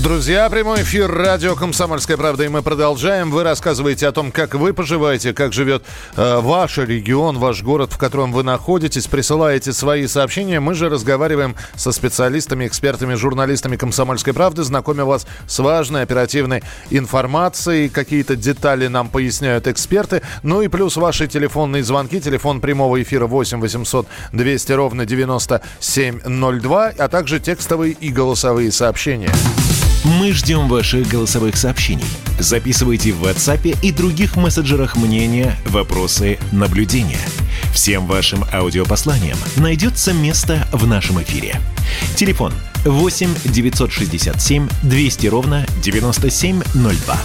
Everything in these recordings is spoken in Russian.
Друзья, прямой эфир радио «Комсомольская правда», и мы продолжаем. Вы рассказываете о том, как вы поживаете, как живет э, ваш регион, ваш город, в котором вы находитесь. Присылаете свои сообщения. Мы же разговариваем со специалистами, экспертами, журналистами «Комсомольской правды», знакомя вас с важной оперативной информацией. Какие-то детали нам поясняют эксперты. Ну и плюс ваши телефонные звонки. Телефон прямого эфира 8 800 200 ровно 9702, а также текстовые и голосовые сообщения. Мы ждем ваших голосовых сообщений. Записывайте в WhatsApp и других мессенджерах мнения, вопросы, наблюдения. Всем вашим аудиопосланиям найдется место в нашем эфире. Телефон 8 967 200 ровно 9702.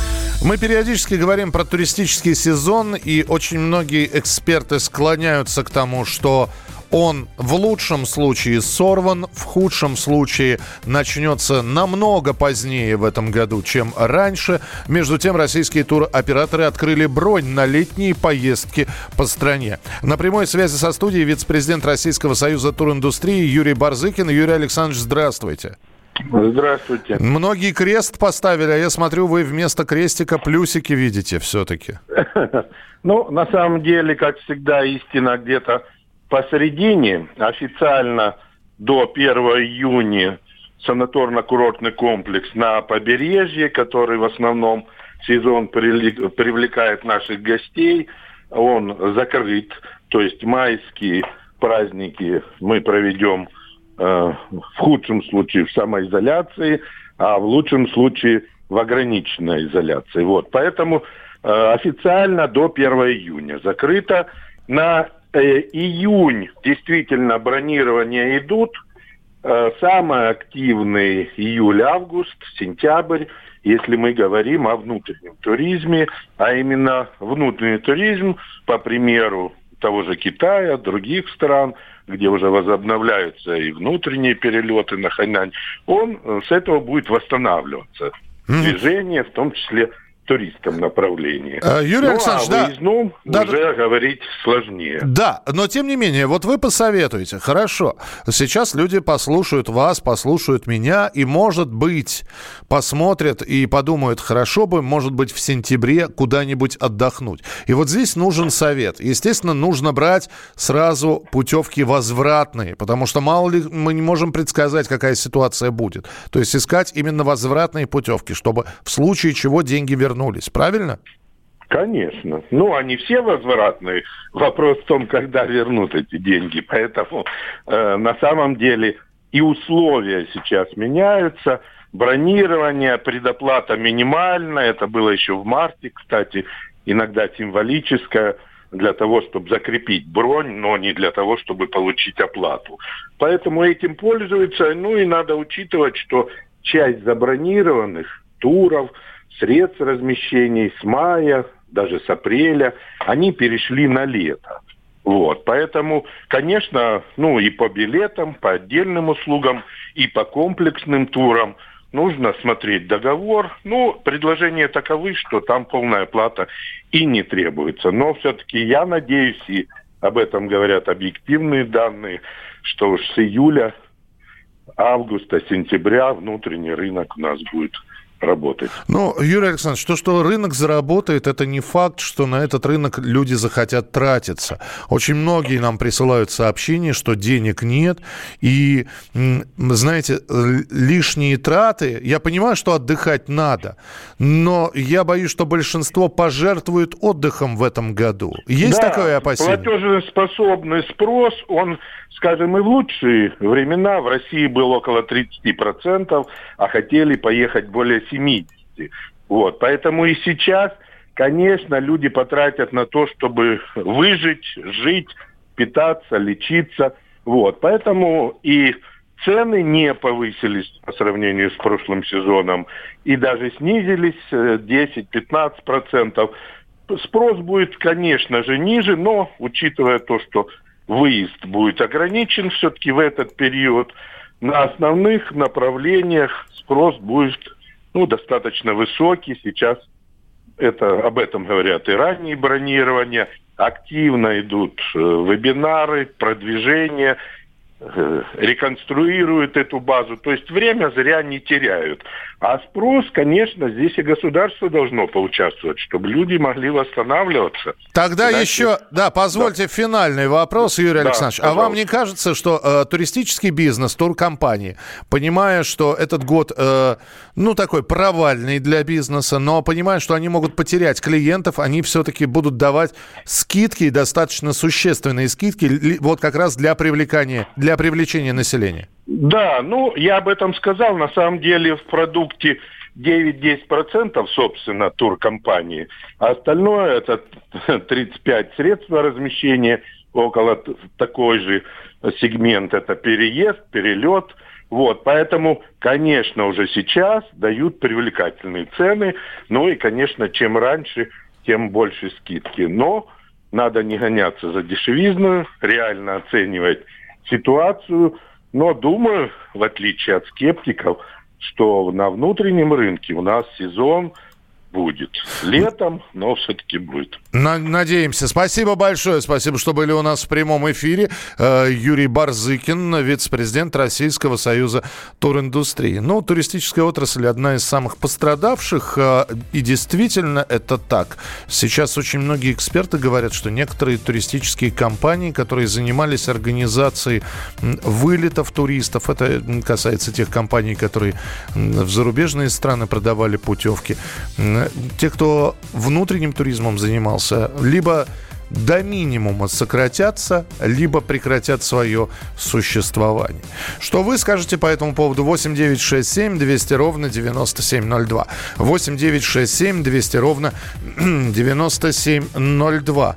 Мы периодически говорим про туристический сезон, и очень многие эксперты склоняются к тому, что он в лучшем случае сорван, в худшем случае начнется намного позднее в этом году, чем раньше. Между тем, российские туроператоры открыли бронь на летние поездки по стране. На прямой связи со студией вице-президент Российского союза туриндустрии Юрий Барзыкин. Юрий Александрович, здравствуйте. Здравствуйте. Многие крест поставили, а я смотрю, вы вместо крестика плюсики видите все-таки. Ну, на самом деле, как всегда, истина где-то посередине официально до 1 июня санаторно-курортный комплекс на побережье, который в основном сезон привлекает наших гостей, он закрыт. То есть майские праздники мы проведем э, в худшем случае в самоизоляции, а в лучшем случае в ограниченной изоляции. Вот. Поэтому э, официально до 1 июня закрыто. На июнь действительно бронирования идут. Э, самый активный июль-август, сентябрь, если мы говорим о внутреннем туризме, а именно внутренний туризм, по примеру того же Китая, других стран, где уже возобновляются и внутренние перелеты на Хайнань, он э, с этого будет восстанавливаться. Движение, в том числе туристском направлении. А, Юрий ну, Александрович, а выездном да, уже да, говорить сложнее. Да, но тем не менее, вот вы посоветуете, хорошо, сейчас люди послушают вас, послушают меня, и, может быть, посмотрят и подумают, хорошо бы, может быть, в сентябре куда-нибудь отдохнуть. И вот здесь нужен совет. Естественно, нужно брать сразу путевки возвратные, потому что мало ли мы не можем предсказать, какая ситуация будет. То есть искать именно возвратные путевки, чтобы в случае чего деньги вернуть вернулись, правильно? Конечно. Ну, они все возвратные. Вопрос в том, когда вернут эти деньги. Поэтому э, на самом деле и условия сейчас меняются. Бронирование, предоплата минимальная. Это было еще в марте, кстати, иногда символическая для того, чтобы закрепить бронь, но не для того, чтобы получить оплату. Поэтому этим пользуются. Ну и надо учитывать, что часть забронированных туров – средств размещений с мая, даже с апреля, они перешли на лето. Вот, поэтому, конечно, ну и по билетам, по отдельным услугам, и по комплексным турам нужно смотреть договор. Ну, предложения таковы, что там полная плата и не требуется. Но все-таки я надеюсь, и об этом говорят объективные данные, что уж с июля, августа, сентября внутренний рынок у нас будет работать. Ну, Юрий Александрович, то, что рынок заработает, это не факт, что на этот рынок люди захотят тратиться. Очень многие нам присылают сообщения, что денег нет. И, знаете, лишние траты, я понимаю, что отдыхать надо, но я боюсь, что большинство пожертвует отдыхом в этом году. Есть да, такое опасение? платежеспособный спрос, он скажем, и в лучшие времена в России было около 30%, а хотели поехать более 70%. Вот, поэтому и сейчас, конечно, люди потратят на то, чтобы выжить, жить, питаться, лечиться. Вот, поэтому и цены не повысились по сравнению с прошлым сезоном и даже снизились 10-15%. Э, Спрос будет, конечно же, ниже, но учитывая то, что выезд будет ограничен все-таки в этот период. На основных направлениях спрос будет ну, достаточно высокий. Сейчас это, об этом говорят и ранние бронирования. Активно идут э, вебинары, продвижения. Э, реконструируют эту базу. То есть время зря не теряют. А спрос, конечно, здесь и государство должно поучаствовать, чтобы люди могли восстанавливаться. Тогда Иначе... еще, да, позвольте да. финальный вопрос, Юрий да, Александрович. Пожалуйста. А вам не кажется, что э, туристический бизнес, туркомпании, понимая, что этот год, э, ну, такой провальный для бизнеса, но понимая, что они могут потерять клиентов, они все-таки будут давать скидки, достаточно существенные скидки, вот как раз для привлекания, для привлечения населения? Да, ну, я об этом сказал. На самом деле в продукте 9-10% собственно туркомпании, а остальное это 35 средств размещения, около такой же сегмент это переезд, перелет. Вот, поэтому, конечно, уже сейчас дают привлекательные цены. Ну и, конечно, чем раньше, тем больше скидки. Но надо не гоняться за дешевизну, реально оценивать ситуацию, но думаю, в отличие от скептиков, что на внутреннем рынке у нас сезон – будет. Летом, но все-таки будет. Надеемся. Спасибо большое. Спасибо, что были у нас в прямом эфире. Э, Юрий Барзыкин, вице-президент Российского союза туриндустрии. Ну, туристическая отрасль одна из самых пострадавших. Э, и действительно это так. Сейчас очень многие эксперты говорят, что некоторые туристические компании, которые занимались организацией вылетов туристов, это касается тех компаний, которые в зарубежные страны продавали путевки, те, кто внутренним туризмом занимался, либо до минимума сократятся, либо прекратят свое существование. Что вы скажете по этому поводу? 8 9 6 7 200 ровно 9702. 8 9 6 7 200 ровно 9702.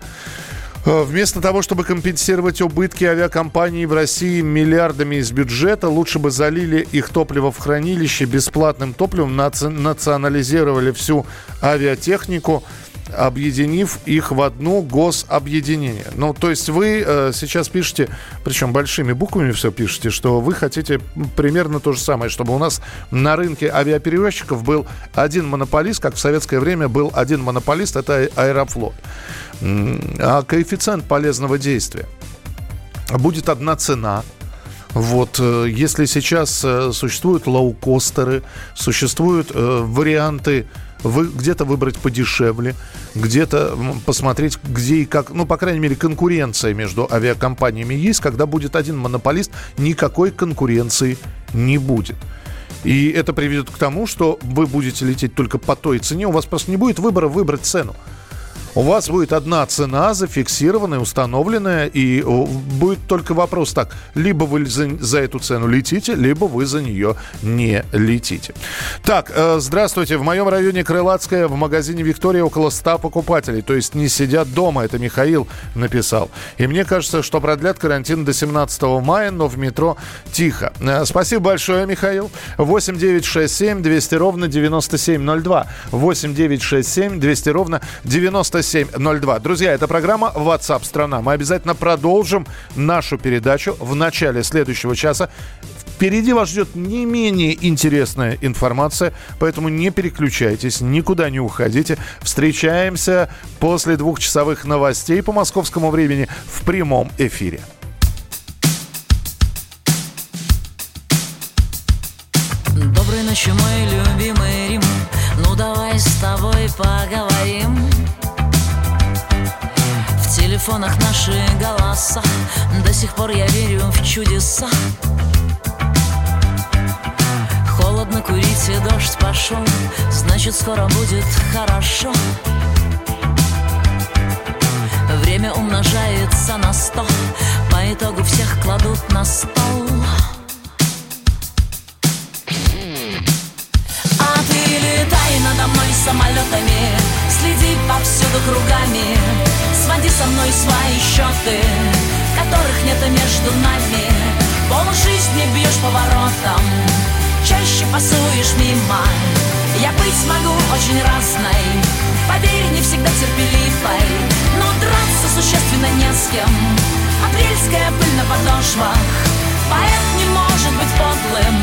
Э, вместо того, чтобы компенсировать убытки авиакомпаний в России миллиардами из бюджета, лучше бы залили их топливо в хранилище бесплатным топливом, национализировали всю авиатехнику, объединив их в одну гособъединение. Ну, то есть вы э, сейчас пишете, причем большими буквами все пишете, что вы хотите примерно то же самое, чтобы у нас на рынке авиаперевозчиков был один монополист, как в советское время был один монополист, это Аэрофлот. А коэффициент полезного действия. Будет одна цена, вот, э, если сейчас э, существуют лоукостеры, существуют э, варианты вы где-то выбрать подешевле, где-то посмотреть, где и как, ну, по крайней мере, конкуренция между авиакомпаниями есть. Когда будет один монополист, никакой конкуренции не будет. И это приведет к тому, что вы будете лететь только по той цене, у вас просто не будет выбора выбрать цену у вас будет одна цена зафиксированная, установленная, и будет только вопрос так, либо вы за, за эту цену летите, либо вы за нее не летите. Так, э, здравствуйте. В моем районе Крылатская в магазине Виктория около 100 покупателей, то есть не сидят дома, это Михаил написал. И мне кажется, что продлят карантин до 17 мая, но в метро тихо. Э, спасибо большое, Михаил. 8 9 6 7 200 ровно 9702. 8 9 6 7 200 ровно 97 9702. Друзья, это программа WhatsApp страна. Мы обязательно продолжим нашу передачу в начале следующего часа. Впереди вас ждет не менее интересная информация, поэтому не переключайтесь, никуда не уходите. Встречаемся после двухчасовых новостей по московскому времени в прямом эфире. Доброй ночи, мой любимый Рим. Ну давай с тобой поговорим телефонах наши голоса. До сих пор я верю в чудеса. Холодно курить и дождь пошел Значит скоро будет хорошо. Время умножается на сто По итогу всех кладут на стол. А ты летай надо мной самолетами Следи повсюду кругами Своди со мной свои счеты Которых нет между нами. Пол жизни бьешь поворотом Чаще пасуешь мимо. Я быть могу очень разной Поверь, не всегда терпеливой. Но драться существенно не с кем. Апрельская пыль на подошвах. Поэт не может быть подлым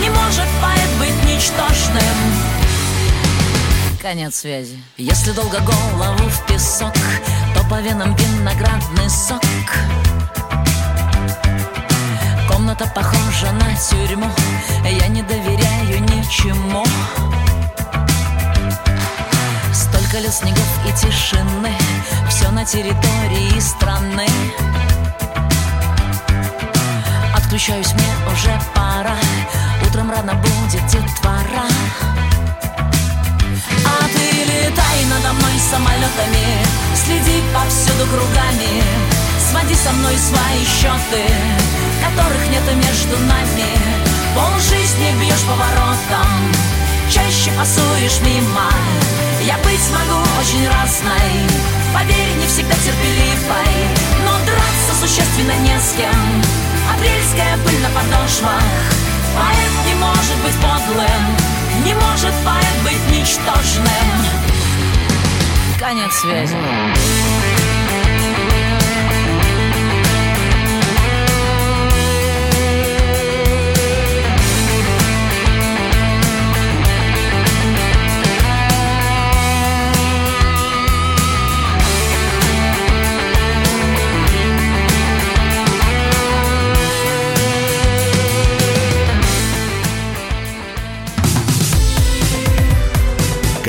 Не может поэт быть ничтожным Конец связи. Если долго голову в песок, то по венам виноградный сок. Это похоже на тюрьму Я не доверяю ничему Столько лет снегов и тишины Все на территории страны Отключаюсь, мне уже пора Утром рано будет детвора ты летай надо мной самолетами. Следи повсюду кругами. Своди со мной свои счеты Которых нет между нами. Пол жизни бьешь поворотом Чаще пасуешь мимо. Я быть могу очень разной Поверь, не всегда терпеливой. Но драться существенно не с кем. Апрельская пыль на подошвах Поэт не может быть подлым Не может поэт быть ничтожным. Конец связи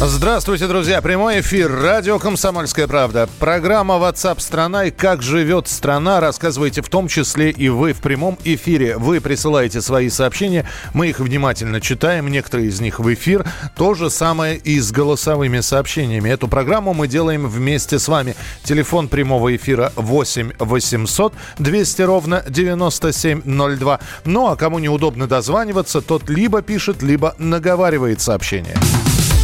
Здравствуйте, друзья. Прямой эфир. Радио «Комсомольская правда». Программа WhatsApp страна» и «Как живет страна» рассказываете в том числе и вы в прямом эфире. Вы присылаете свои сообщения, мы их внимательно читаем, некоторые из них в эфир. То же самое и с голосовыми сообщениями. Эту программу мы делаем вместе с вами. Телефон прямого эфира 8 800 200 ровно 9702. Ну а кому неудобно дозваниваться, тот либо пишет, либо наговаривает сообщение.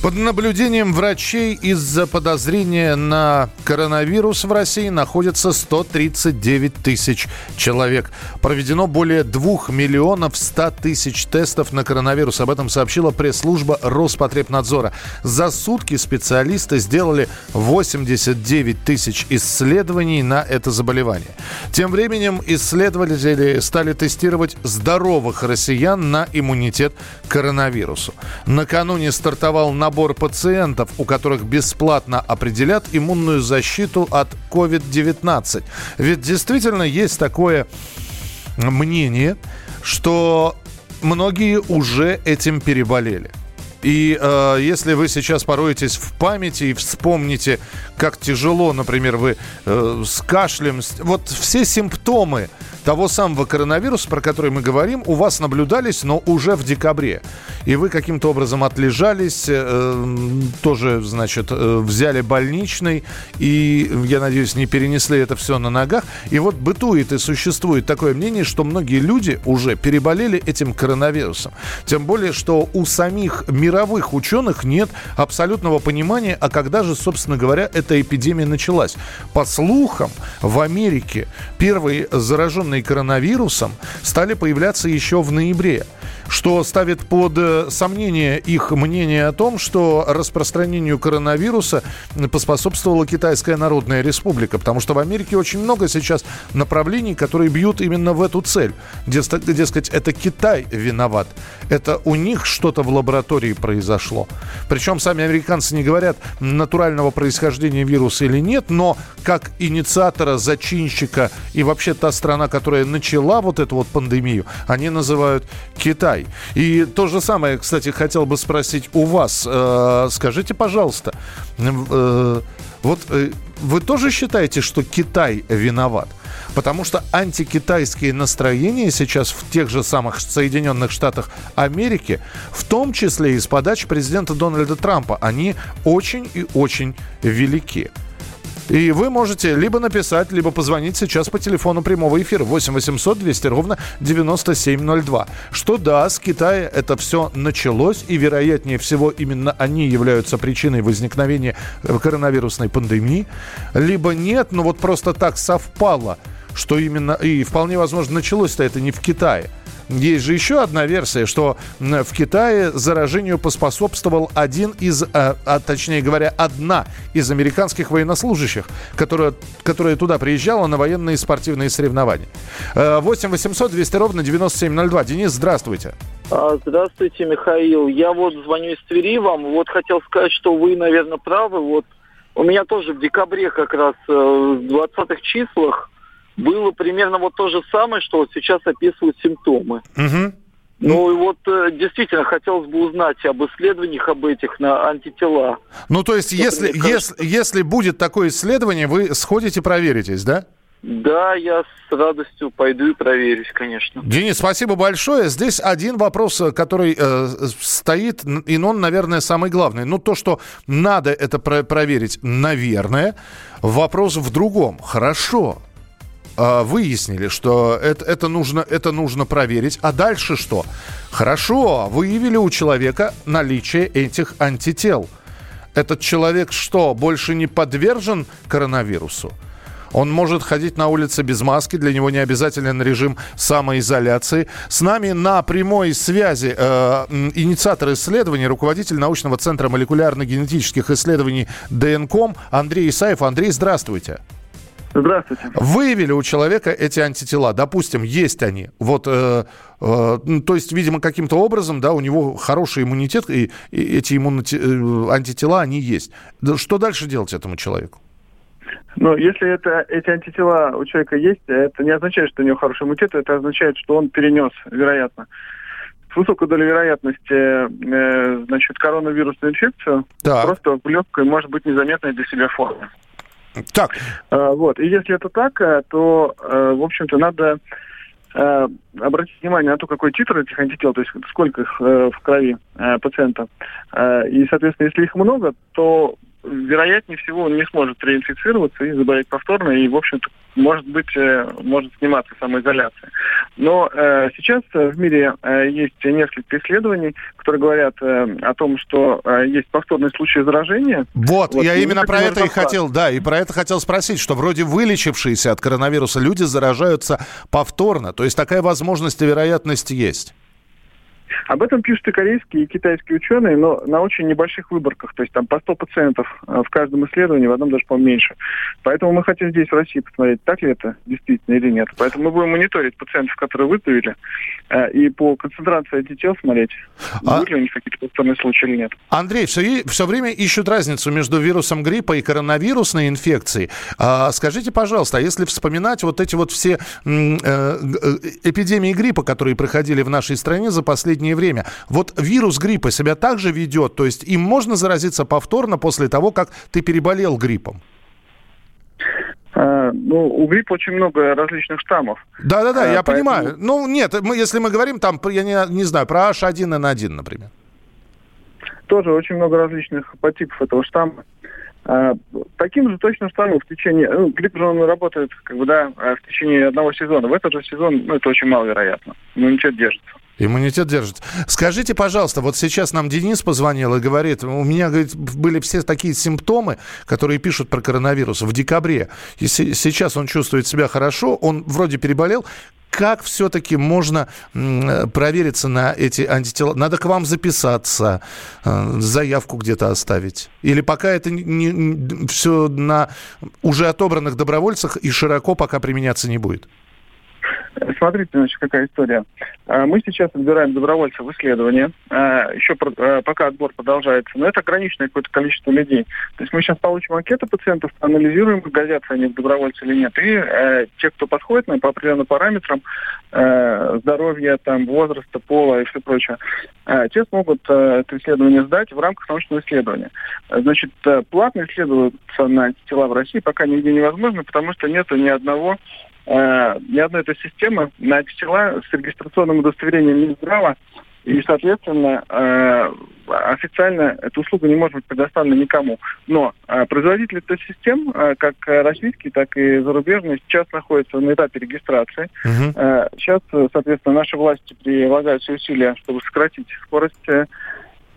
Под наблюдением врачей из-за подозрения на коронавирус в России находится 139 тысяч человек. Проведено более 2 миллионов 100 тысяч тестов на коронавирус. Об этом сообщила пресс-служба Роспотребнадзора. За сутки специалисты сделали 89 тысяч исследований на это заболевание. Тем временем исследователи стали тестировать здоровых россиян на иммунитет к коронавирусу. Накануне стартовал на набор пациентов, у которых бесплатно определят иммунную защиту от COVID-19. Ведь действительно есть такое мнение, что многие уже этим переболели. И э, если вы сейчас пороетесь в памяти и вспомните, как тяжело, например, вы э, с кашлем, вот все симптомы того самого коронавируса, про который мы говорим, у вас наблюдались, но уже в декабре. И вы каким-то образом отлежались, э, тоже, значит, э, взяли больничный, и, я надеюсь, не перенесли это все на ногах. И вот бытует и существует такое мнение, что многие люди уже переболели этим коронавирусом. Тем более, что у самих мировых ученых нет абсолютного понимания, а когда же, собственно говоря, эта эпидемия началась. По слухам, в Америке первые зараженные коронавирусом стали появляться еще в ноябре что ставит под э, сомнение их мнение о том, что распространению коронавируса поспособствовала Китайская Народная Республика, потому что в Америке очень много сейчас направлений, которые бьют именно в эту цель. Дескать, это Китай виноват. Это у них что-то в лаборатории произошло. Причем сами американцы не говорят, натурального происхождения вируса или нет, но как инициатора, зачинщика и вообще та страна, которая начала вот эту вот пандемию, они называют Китай. Китай. И то же самое, кстати, хотел бы спросить у вас. Э, скажите, пожалуйста, э, вот э, вы тоже считаете, что Китай виноват? потому что антикитайские настроения сейчас в тех же самых Соединенных Штатах Америки, в том числе и с подачи президента Дональда Трампа, они очень и очень велики. И вы можете либо написать, либо позвонить сейчас по телефону прямого эфира 8 800 200 ровно 9702. Что да, с Китая это все началось, и вероятнее всего именно они являются причиной возникновения коронавирусной пандемии. Либо нет, но вот просто так совпало, что именно, и вполне возможно началось-то это не в Китае. Есть же еще одна версия, что в Китае заражению поспособствовал один из, а, а точнее говоря, одна из американских военнослужащих, которая, которая туда приезжала на военные спортивные соревнования. 8 800 200 ровно 9702. Денис, здравствуйте. А, здравствуйте, Михаил. Я вот звоню из Твери вам. Вот хотел сказать, что вы, наверное, правы. Вот у меня тоже в декабре как раз э, в 20-х числах было примерно вот то же самое, что вот сейчас описывают симптомы. Угу. Ну и вот э, действительно хотелось бы узнать об исследованиях об этих на антитела. Ну то есть если, если, если будет такое исследование, вы сходите проверитесь, да? Да, я с радостью пойду и проверюсь, конечно. Денис, спасибо большое. Здесь один вопрос, э, который э, стоит, и он, наверное, самый главный. Ну, то, что надо это про- проверить, наверное. Вопрос в другом. Хорошо, выяснили, что это, это, нужно, это нужно проверить. А дальше что? Хорошо, выявили у человека наличие этих антител. Этот человек что, больше не подвержен коронавирусу? Он может ходить на улице без маски, для него не обязателен режим самоизоляции. С нами на прямой связи э, инициатор исследований, руководитель научного центра молекулярно-генетических исследований ДНКОМ Андрей Исаев. Андрей, здравствуйте. Здравствуйте. Выявили у человека эти антитела, допустим, есть они. Вот, э, э, ну, то есть, видимо, каким-то образом, да, у него хороший иммунитет, и, и эти иммунити... Э, антитела, они есть. Что дальше делать этому человеку? Ну, если это, эти антитела у человека есть, это не означает, что у него хороший иммунитет, это означает, что он перенес, вероятно, с высокой долей вероятности, э, значит, коронавирусную инфекцию, так. просто в легкой, может быть, незаметной для себя форме. Так. А, вот. И если это так, э, то, э, в общем-то, надо э, обратить внимание на то, какой титр этих антител, то есть сколько их в крови пациента. И, соответственно, если их много, то вероятнее всего он не сможет реинфицироваться и заболеть повторно, и, в общем-то, может быть, э, может сниматься самоизоляция. Но э, сейчас в мире э, есть несколько исследований, которые говорят э, о том, что э, есть повторные случаи заражения. Вот, вот я именно про это и хотел, да, и про это хотел спросить, что вроде вылечившиеся от коронавируса люди заражаются повторно, то есть такая возможность и вероятность есть. Об этом пишут и корейские, и китайские ученые, но на очень небольших выборках, то есть там по 100 пациентов э, в каждом исследовании, в одном даже поменьше. Поэтому мы хотим здесь в России посмотреть, так ли это действительно или нет. Поэтому мы будем мониторить пациентов, которые выявили, э, и по концентрации антител смотреть, а... были ли у них какие-то повторные случаи или нет. Андрей, все, все время ищут разницу между вирусом гриппа и коронавирусной инфекцией. А, скажите, пожалуйста, а если вспоминать вот эти вот все э, эпидемии гриппа, которые проходили в нашей стране за последние последнее время. Вот вирус гриппа себя также ведет, то есть им можно заразиться повторно после того, как ты переболел гриппом? А, ну, у гриппа очень много различных штаммов. Да-да-да, а, я поэтому... понимаю. Ну, нет, мы, если мы говорим там, я не, не знаю, про H1N1, например. Тоже очень много различных подтипов этого штамма. А, таким же точно штаммом в течение... Ну, грипп же он работает, как бы, да, в течение одного сезона. В этот же сезон, ну, это очень маловероятно. Ну, ничего держится. Иммунитет держит. Скажите, пожалуйста, вот сейчас нам Денис позвонил и говорит, у меня говорит, были все такие симптомы, которые пишут про коронавирус в декабре. И сейчас он чувствует себя хорошо, он вроде переболел. Как все-таки можно провериться на эти антитела? Надо к вам записаться, э, заявку где-то оставить? Или пока это не, все на уже отобранных добровольцах и широко пока применяться не будет? Смотрите, значит, какая история. А, мы сейчас отбираем добровольцев в исследование. А, Еще пока отбор продолжается. Но это ограниченное какое-то количество людей. То есть мы сейчас получим анкеты пациентов, анализируем, годятся они в добровольцы или нет. И э, те, кто подходит нам по определенным параметрам э, здоровья, там, возраста, пола и все прочее, э, те смогут э, это исследование сдать в рамках научного исследования. Значит, платно исследоваться на тела в России пока нигде невозможно, потому что нет ни одного э, ни одной этой системы на антитела с регистрационным удостоверением Минздрава и, соответственно, э, официально эта услуга не может быть предоставлена никому. Но э, производители тест-систем, э, как российские, так и зарубежные, сейчас находятся на этапе регистрации. Мгм. Э, Сейчас, соответственно, наши власти прилагают все усилия, чтобы сократить скорость, э,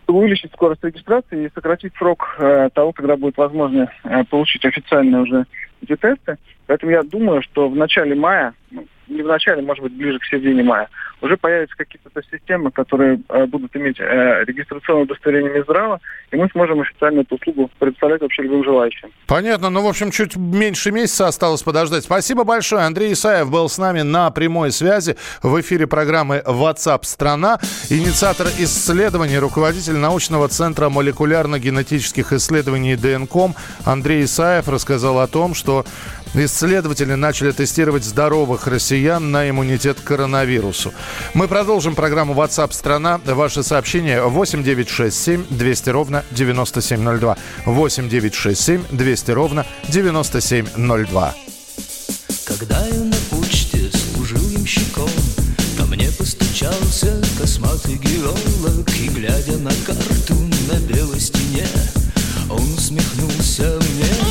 чтобы увеличить скорость регистрации и сократить срок э, того, когда будет возможно э, получить официально уже эти тесты. Поэтому я думаю, что в начале мая, ну, не в начале, может быть, ближе к середине мая, уже появятся какие-то системы, которые э, будут иметь э, регистрационное удостоверение Минздрава, и мы сможем официально эту услугу предоставлять вообще любым желающим. Понятно. Ну, в общем, чуть меньше месяца осталось подождать. Спасибо большое. Андрей Исаев был с нами на прямой связи в эфире программы WhatsApp страна Инициатор исследований, руководитель научного центра молекулярно-генетических исследований ДНКом Андрей Исаев рассказал о том, что Исследователи начали тестировать здоровых россиян на иммунитет к коронавирусу. Мы продолжим программу WhatsApp страна. Ваши сообщения 8967 200 ровно 9702. 8967 200 ровно 9702. Когда я на почте служил ямщиком Ко мне постучался косматый геолог И глядя на карту на белой стене Он усмехнулся мне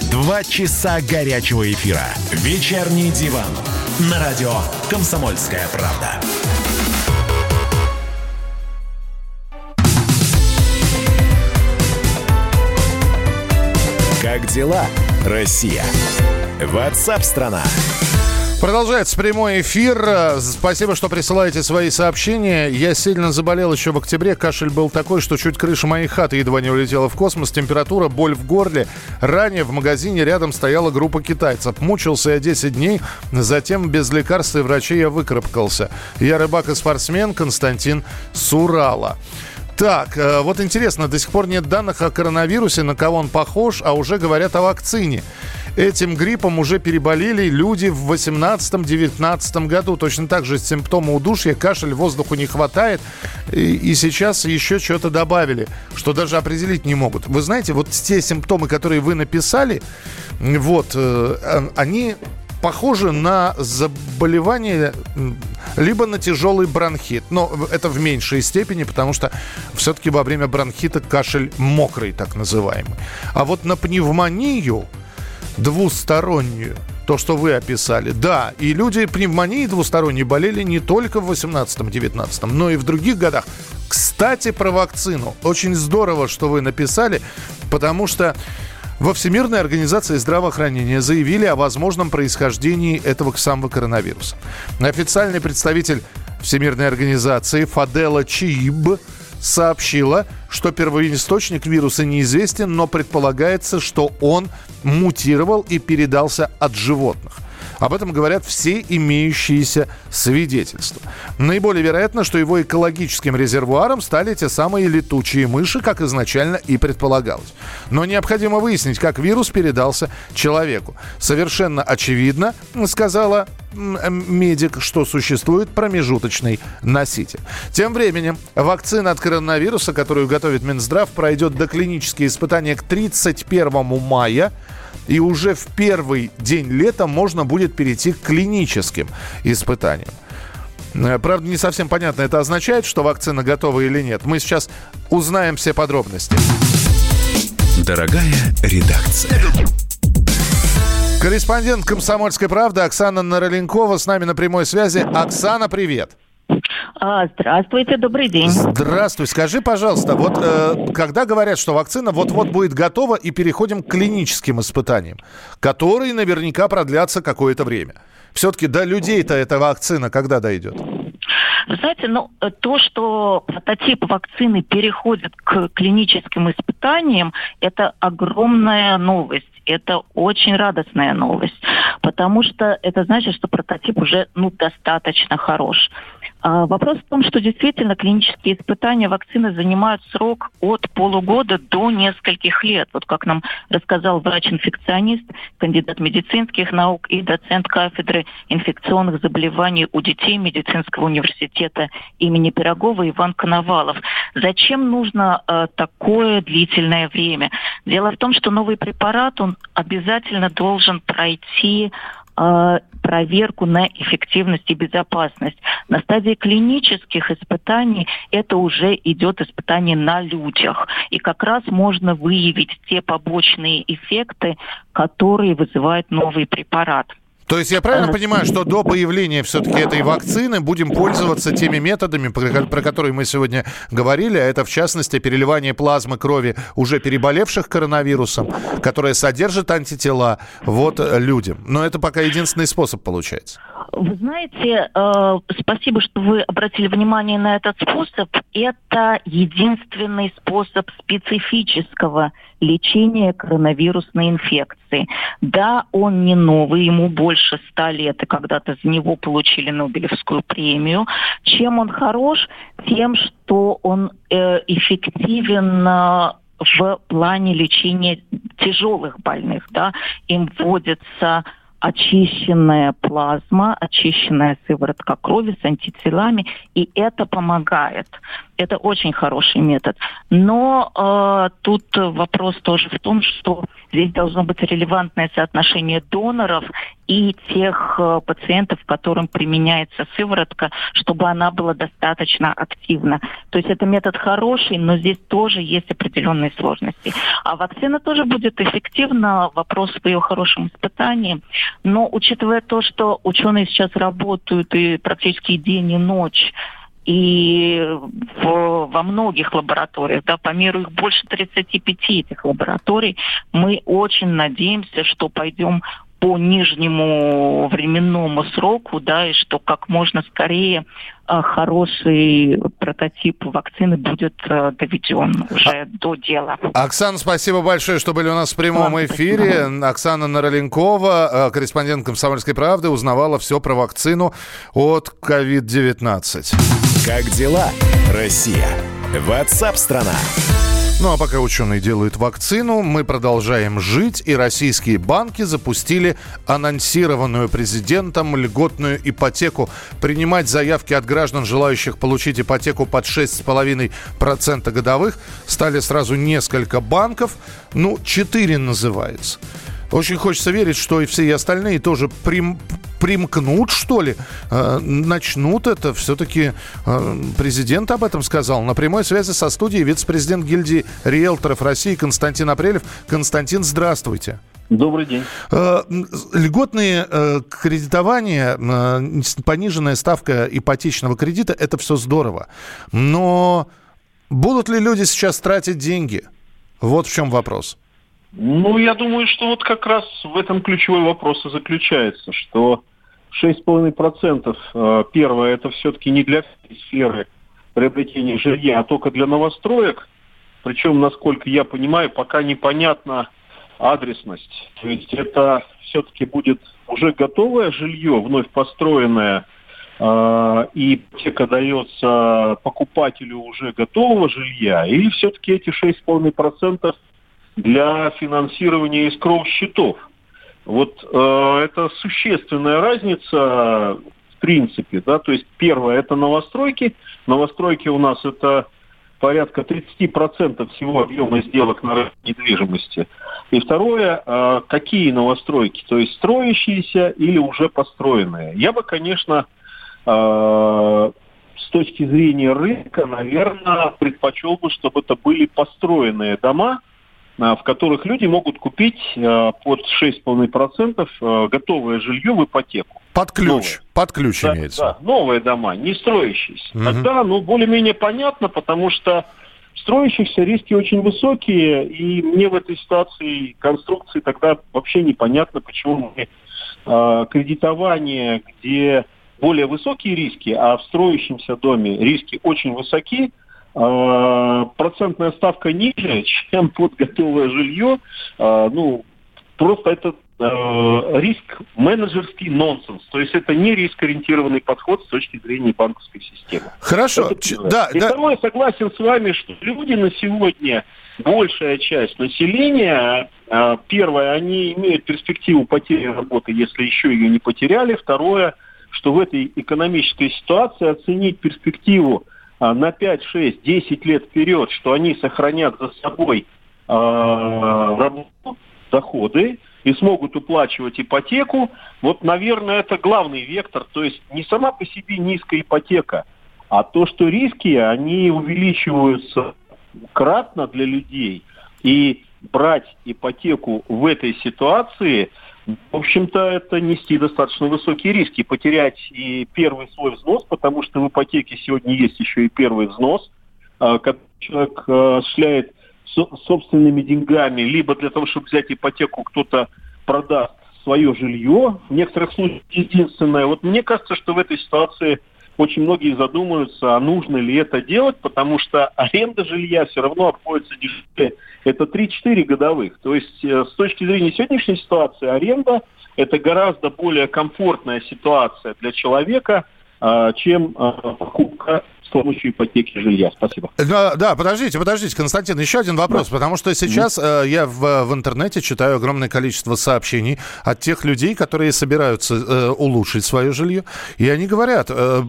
Два часа горячего эфира. Вечерний диван. На радио «Комсомольская правда». Как дела, Россия? Ватсап-страна! Продолжается прямой эфир. Спасибо, что присылаете свои сообщения. Я сильно заболел еще в октябре. Кашель был такой, что чуть крыша моей хаты едва не улетела в космос. Температура, боль в горле. Ранее в магазине рядом стояла группа китайцев. Мучился я 10 дней. Затем без лекарств и врачей я выкарабкался. Я рыбак и спортсмен Константин Сурала. Так, э, вот интересно, до сих пор нет данных о коронавирусе, на кого он похож, а уже говорят о вакцине. Этим гриппом уже переболели люди в 18-19 году. Точно так же симптомы удушья, кашель, воздуху не хватает. И, и сейчас еще что-то добавили, что даже определить не могут. Вы знаете, вот те симптомы, которые вы написали, вот, э, они похоже на заболевание либо на тяжелый бронхит. Но это в меньшей степени, потому что все-таки во время бронхита кашель мокрый, так называемый. А вот на пневмонию двустороннюю, то, что вы описали. Да, и люди пневмонии двусторонней болели не только в 18-19, но и в других годах. Кстати, про вакцину. Очень здорово, что вы написали, потому что во Всемирной организации здравоохранения заявили о возможном происхождении этого самого коронавируса. Официальный представитель Всемирной организации Фадела Чииб сообщила, что первоисточник вируса неизвестен, но предполагается, что он мутировал и передался от животных – об этом говорят все имеющиеся свидетельства. Наиболее вероятно, что его экологическим резервуаром стали те самые летучие мыши, как изначально и предполагалось. Но необходимо выяснить, как вирус передался человеку. Совершенно очевидно, сказала медик, что существует промежуточный носитель. Тем временем вакцина от коронавируса, которую готовит Минздрав, пройдет доклинические испытания к 31 мая и уже в первый день лета можно будет перейти к клиническим испытаниям. Э, правда, не совсем понятно, это означает, что вакцина готова или нет. Мы сейчас узнаем все подробности. Дорогая редакция. Корреспондент «Комсомольской правды» Оксана Нароленкова с нами на прямой связи. Оксана, привет. А, здравствуйте, добрый день. Здравствуй. Скажи, пожалуйста, вот э, когда говорят, что вакцина вот-вот будет готова и переходим к клиническим испытаниям, которые наверняка продлятся какое-то время. Все-таки до людей-то эта вакцина когда дойдет? Вы знаете, ну, э, то, что прототип вакцины переходит к клиническим испытаниям, это огромная новость. Это очень радостная новость, потому что это значит, что прототип уже ну, достаточно хорош. А, вопрос в том, что действительно клинические испытания вакцины занимают срок от полугода до нескольких лет. Вот как нам рассказал врач-инфекционист, кандидат медицинских наук и доцент кафедры инфекционных заболеваний у детей медицинского университета имени Пирогова Иван Коновалов. Зачем нужно э, такое длительное время? Дело в том, что новый препарат, он обязательно должен пройти проверку на эффективность и безопасность. На стадии клинических испытаний это уже идет испытание на людях. И как раз можно выявить те побочные эффекты, которые вызывает новый препарат. То есть я правильно понимаю, что до появления все-таки этой вакцины будем пользоваться теми методами, про которые мы сегодня говорили, а это в частности переливание плазмы крови уже переболевших коронавирусом, которая содержит антитела вот людям. Но это пока единственный способ получается. Вы знаете, э, спасибо, что вы обратили внимание на этот способ. Это единственный способ специфического лечения коронавирусной инфекции. Да, он не новый, ему больше ста лет, и когда-то за него получили Нобелевскую премию. Чем он хорош? Тем, что он э, эффективен э, в плане лечения тяжелых больных. Да? Им вводится очищенная плазма, очищенная сыворотка крови с антителами, и это помогает. Это очень хороший метод. Но э, тут вопрос тоже в том, что здесь должно быть релевантное соотношение доноров и тех э, пациентов, которым применяется сыворотка, чтобы она была достаточно активна. То есть это метод хороший, но здесь тоже есть определенные сложности. А вакцина тоже будет эффективна, вопрос в ее хорошем испытании. Но учитывая то, что ученые сейчас работают и практически день и ночь и в, во многих лабораториях, да, по миру их больше 35 этих лабораторий, мы очень надеемся, что пойдем по нижнему временному сроку, да, и что как можно скорее а, хороший прототип вакцины будет а, доведен уже а... до дела. Оксана, спасибо большое, что были у нас в прямом Вам эфире. Спасибо. Оксана Нароленкова, корреспондент «Комсомольской правды», узнавала все про вакцину от COVID-19. Как дела, Россия? Ватсап-страна! Ну а пока ученые делают вакцину, мы продолжаем жить, и российские банки запустили анонсированную президентом льготную ипотеку. Принимать заявки от граждан, желающих получить ипотеку под 6,5% годовых, стали сразу несколько банков. Ну, 4 называется. Очень хочется верить, что и все остальные тоже прим, примкнут, что ли, э, начнут это. Все-таки э, президент об этом сказал. На прямой связи со студией вице-президент гильдии риэлторов России Константин Апрелев. Константин, здравствуйте. Добрый день. Э, льготные кредитования, пониженная ставка ипотечного кредита – это все здорово. Но будут ли люди сейчас тратить деньги? Вот в чем вопрос. Ну, я думаю, что вот как раз в этом ключевой вопрос и заключается, что 6,5% э, первое, это все-таки не для сферы приобретения жилья, а только для новостроек. Причем, насколько я понимаю, пока непонятна адресность. То есть это все-таки будет уже готовое жилье, вновь построенное, э, и ипотека дается покупателю уже готового жилья, или все-таки эти 6,5% для финансирования искров счетов. Вот э, это существенная разница в принципе, да, то есть первое это новостройки, новостройки у нас это порядка 30% всего объема сделок на рынке недвижимости. И второе, э, какие новостройки, то есть строящиеся или уже построенные. Я бы, конечно, э, с точки зрения рынка, наверное, предпочел бы, чтобы это были построенные дома, в которых люди могут купить э, под 6,5% э, готовое жилье в ипотеку. Под ключ, новое. под ключ да, имеется. Да, новые дома, не строящиеся. Угу. Тогда, ну, более-менее понятно, потому что строящихся риски очень высокие, и мне в этой ситуации конструкции тогда вообще непонятно, почему мы э, кредитование, где более высокие риски, а в строящемся доме риски очень высоки, процентная ставка ниже, чем под готовое жилье, а, ну, просто это а, риск менеджерский нонсенс. То есть это не риск-ориентированный подход с точки зрения банковской системы. Хорошо. да, И да. второе, согласен с вами, что люди на сегодня, большая часть населения, первое, они имеют перспективу потери работы, если еще ее не потеряли. Второе, что в этой экономической ситуации оценить перспективу а, на 5, 6, 10 лет вперед, что они сохранят за собой э, работу, доходы и смогут уплачивать ипотеку, вот, наверное, это главный вектор. То есть не сама по себе низкая ипотека, а то, что риски, они увеличиваются кратно для людей. И брать ипотеку в этой ситуации – в общем-то, это нести достаточно высокие риски. Потерять и первый свой взнос, потому что в ипотеке сегодня есть еще и первый взнос, а, который человек а, осуществляет собственными деньгами, либо для того, чтобы взять ипотеку, кто-то продаст свое жилье. В некоторых случаях единственное. Вот мне кажется, что в этой ситуации очень многие задумаются, а нужно ли это делать, потому что аренда жилья все равно обходится дешевле. Это 3-4 годовых. То есть э, с точки зрения сегодняшней ситуации аренда – это гораздо более комфортная ситуация для человека, э, чем э, покупка помощью ипотеки жилья. Спасибо. Да, да, подождите, подождите, Константин, еще один вопрос, да. потому что сейчас э, я в, в интернете читаю огромное количество сообщений от тех людей, которые собираются э, улучшить свое жилье, и они говорят, э,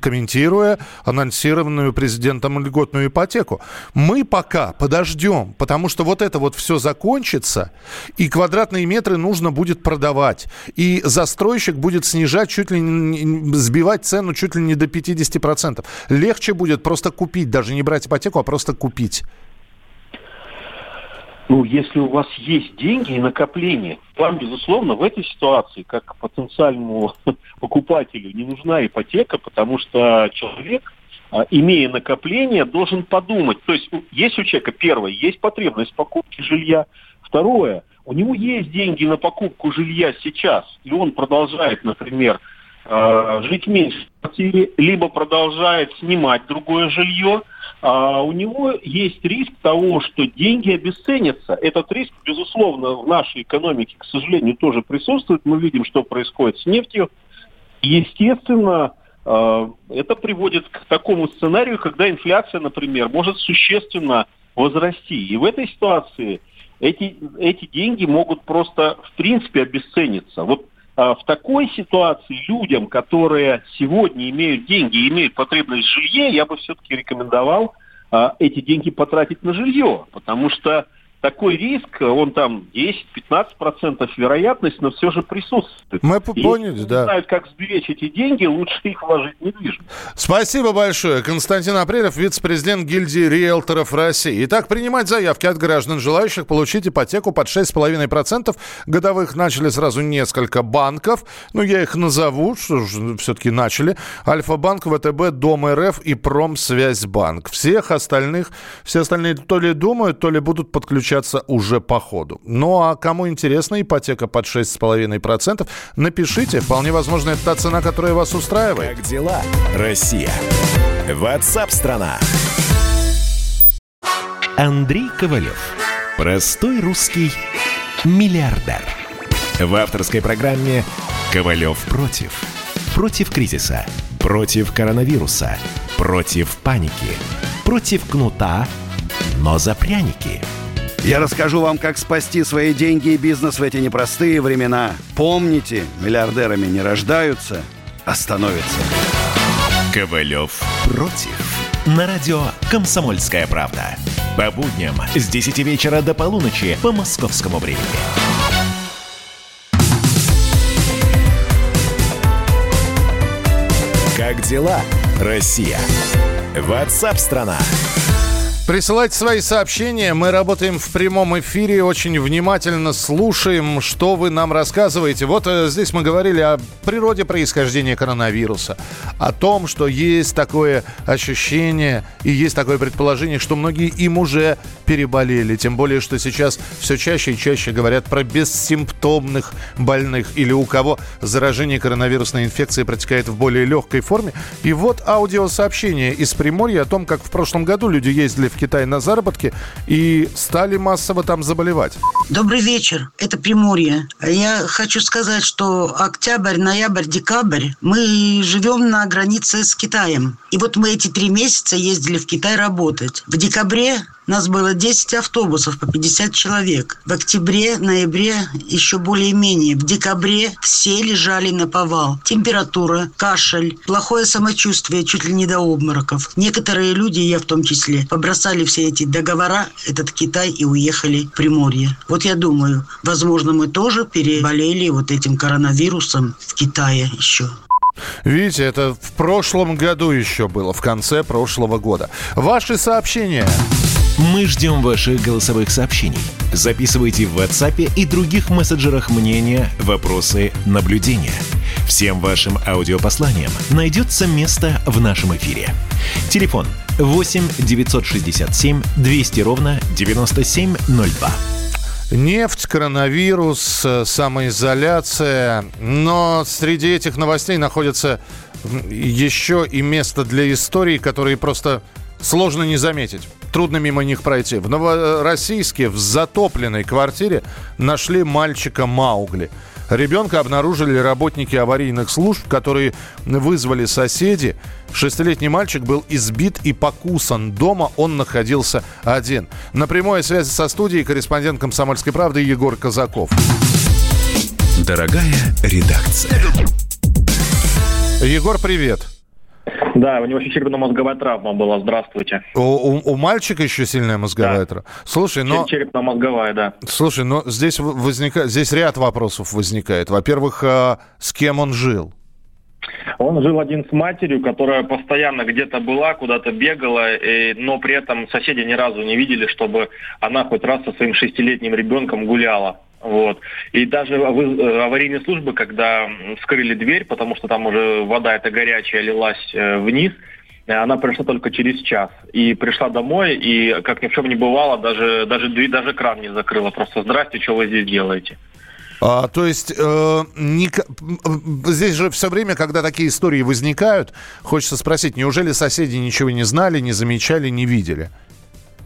комментируя анонсированную президентом льготную ипотеку, мы пока подождем, потому что вот это вот все закончится, и квадратные метры нужно будет продавать, и застройщик будет снижать чуть ли не, сбивать цену чуть ли не до 50% легче будет просто купить, даже не брать ипотеку, а просто купить? Ну, если у вас есть деньги и накопления, вам, безусловно, в этой ситуации, как потенциальному покупателю, не нужна ипотека, потому что человек, а, имея накопление, должен подумать. То есть есть у человека, первое, есть потребность в покупке жилья. Второе, у него есть деньги на покупку жилья сейчас, и он продолжает, например, Э, жить меньше в квартире, либо продолжает снимать другое жилье, а у него есть риск того, что деньги обесценятся. Этот риск, безусловно, в нашей экономике, к сожалению, тоже присутствует. Мы видим, что происходит с нефтью. Естественно, э, это приводит к такому сценарию, когда инфляция, например, может существенно возрасти. И в этой ситуации эти, эти деньги могут просто, в принципе, обесцениться. Вот в такой ситуации людям, которые сегодня имеют деньги и имеют потребность в жилье, я бы все-таки рекомендовал а, эти деньги потратить на жилье, потому что такой риск, он там 10-15% вероятность, но все же присутствует. Мы поняли, да. знают, как сберечь эти деньги, лучше их вложить в недвижимость. Спасибо большое. Константин Апрелев, вице-президент гильдии риэлторов России. Итак, принимать заявки от граждан, желающих получить ипотеку под 6,5% годовых. Начали сразу несколько банков. Ну, я их назову, что же все-таки начали. Альфа-банк, ВТБ, Дом РФ и Промсвязьбанк. Всех остальных, все остальные то ли думают, то ли будут подключаться подключаться уже по ходу. Ну а кому интересна ипотека под 6,5%, напишите. Вполне возможно, это та цена, которая вас устраивает. Как дела, Россия? Ватсап-страна! Андрей Ковалев. Простой русский миллиардер. В авторской программе «Ковалев против». Против кризиса, против коронавируса, против паники, против кнута, но за пряники – я расскажу вам, как спасти свои деньги и бизнес в эти непростые времена. Помните, миллиардерами не рождаются, а становятся. Ковалев против. На радио «Комсомольская правда». По будням с 10 вечера до полуночи по московскому времени. Как дела, Россия? Ватсап-страна! страна Присылайте свои сообщения. Мы работаем в прямом эфире, очень внимательно слушаем, что вы нам рассказываете. Вот э, здесь мы говорили о природе происхождения коронавируса, о том, что есть такое ощущение и есть такое предположение, что многие им уже переболели. Тем более, что сейчас все чаще и чаще говорят про бессимптомных больных или у кого заражение коронавирусной инфекцией протекает в более легкой форме. И вот аудиосообщение из Приморья о том, как в прошлом году люди ездили в Китай на заработки и стали массово там заболевать. Добрый вечер. Это Приморье. Я хочу сказать, что октябрь, ноябрь, декабрь мы живем на границе с Китаем. И вот мы эти три месяца ездили в Китай работать. В декабре нас было 10 автобусов по 50 человек. В октябре, ноябре еще более-менее. В декабре все лежали на повал. Температура, кашель, плохое самочувствие, чуть ли не до обмороков. Некоторые люди, я в том числе, побросали все эти договора, этот Китай и уехали в Приморье. Вот я думаю, возможно, мы тоже переболели вот этим коронавирусом в Китае еще. Видите, это в прошлом году еще было, в конце прошлого года. Ваши сообщения. Мы ждем ваших голосовых сообщений. Записывайте в WhatsApp и других мессенджерах мнения, вопросы, наблюдения. Всем вашим аудиопосланиям найдется место в нашем эфире. Телефон 8 967 200 ровно 9702. Нефть, коронавирус, э, самоизоляция. Но среди этих новостей находится еще и место для истории, которые просто сложно не заметить. Трудно мимо них пройти. В Новороссийске в затопленной квартире нашли мальчика Маугли. Ребенка обнаружили работники аварийных служб, которые вызвали соседи. Шестилетний мальчик был избит и покусан. Дома он находился один. На прямой связи со студией корреспондент «Комсомольской правды» Егор Казаков. Дорогая редакция. Егор, привет. Да, у него еще черепно-мозговая травма была. Здравствуйте. У, у, у мальчика еще сильная мозговая да. травма. Слушай, но... Черепно-мозговая, да. Слушай, но здесь возникает, здесь ряд вопросов возникает. Во-первых, а, с кем он жил? Он жил один с матерью, которая постоянно где-то была, куда-то бегала, и, но при этом соседи ни разу не видели, чтобы она хоть раз со своим шестилетним ребенком гуляла. Вот. И даже э, аварийные службы, когда вскрыли дверь, потому что там уже вода эта горячая лилась э, вниз, э, она пришла только через час. И пришла домой, и, как ни в чем не бывало, даже, даже, даже кран не закрыла. Просто «Здрасте, что вы здесь делаете?» А, то есть э, не, здесь же все время, когда такие истории возникают, хочется спросить, неужели соседи ничего не знали, не замечали, не видели?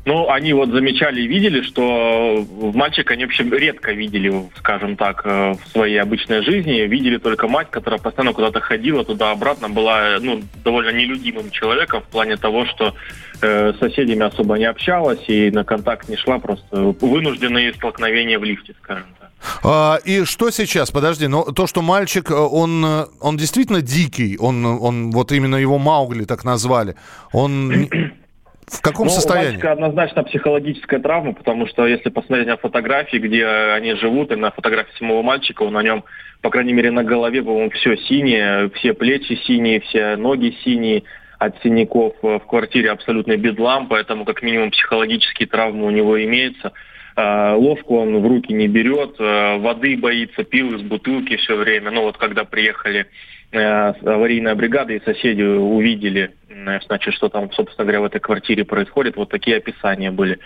Ну, они вот замечали и видели, что мальчика они вообще редко видели, скажем так, э, в своей обычной жизни. Видели только мать, которая постоянно куда-то ходила туда-обратно, была ну, довольно нелюдимым человеком в плане того, что э, с соседями особо не общалась и на контакт не шла, просто вынужденные столкновения в лифте, скажем так. А, и что сейчас? Подожди, но то, что мальчик, э, он, он действительно дикий, он, он вот именно его Маугли так назвали, он В каком ну, состоянии? У мальчика однозначно психологическая травма, потому что если посмотреть на фотографии, где они живут, и на фотографии самого мальчика, на нем, по крайней мере, на голове, по-моему, все синее, все плечи синие, все ноги синие от синяков в квартире абсолютно бедлам, поэтому как минимум психологические травмы у него имеются. А, ложку он в руки не берет, а, воды боится, пил из бутылки все время. Ну вот когда приехали Э, аварийная бригада и соседи увидели, значит, что там, собственно говоря, в этой квартире происходит. Вот такие описания были.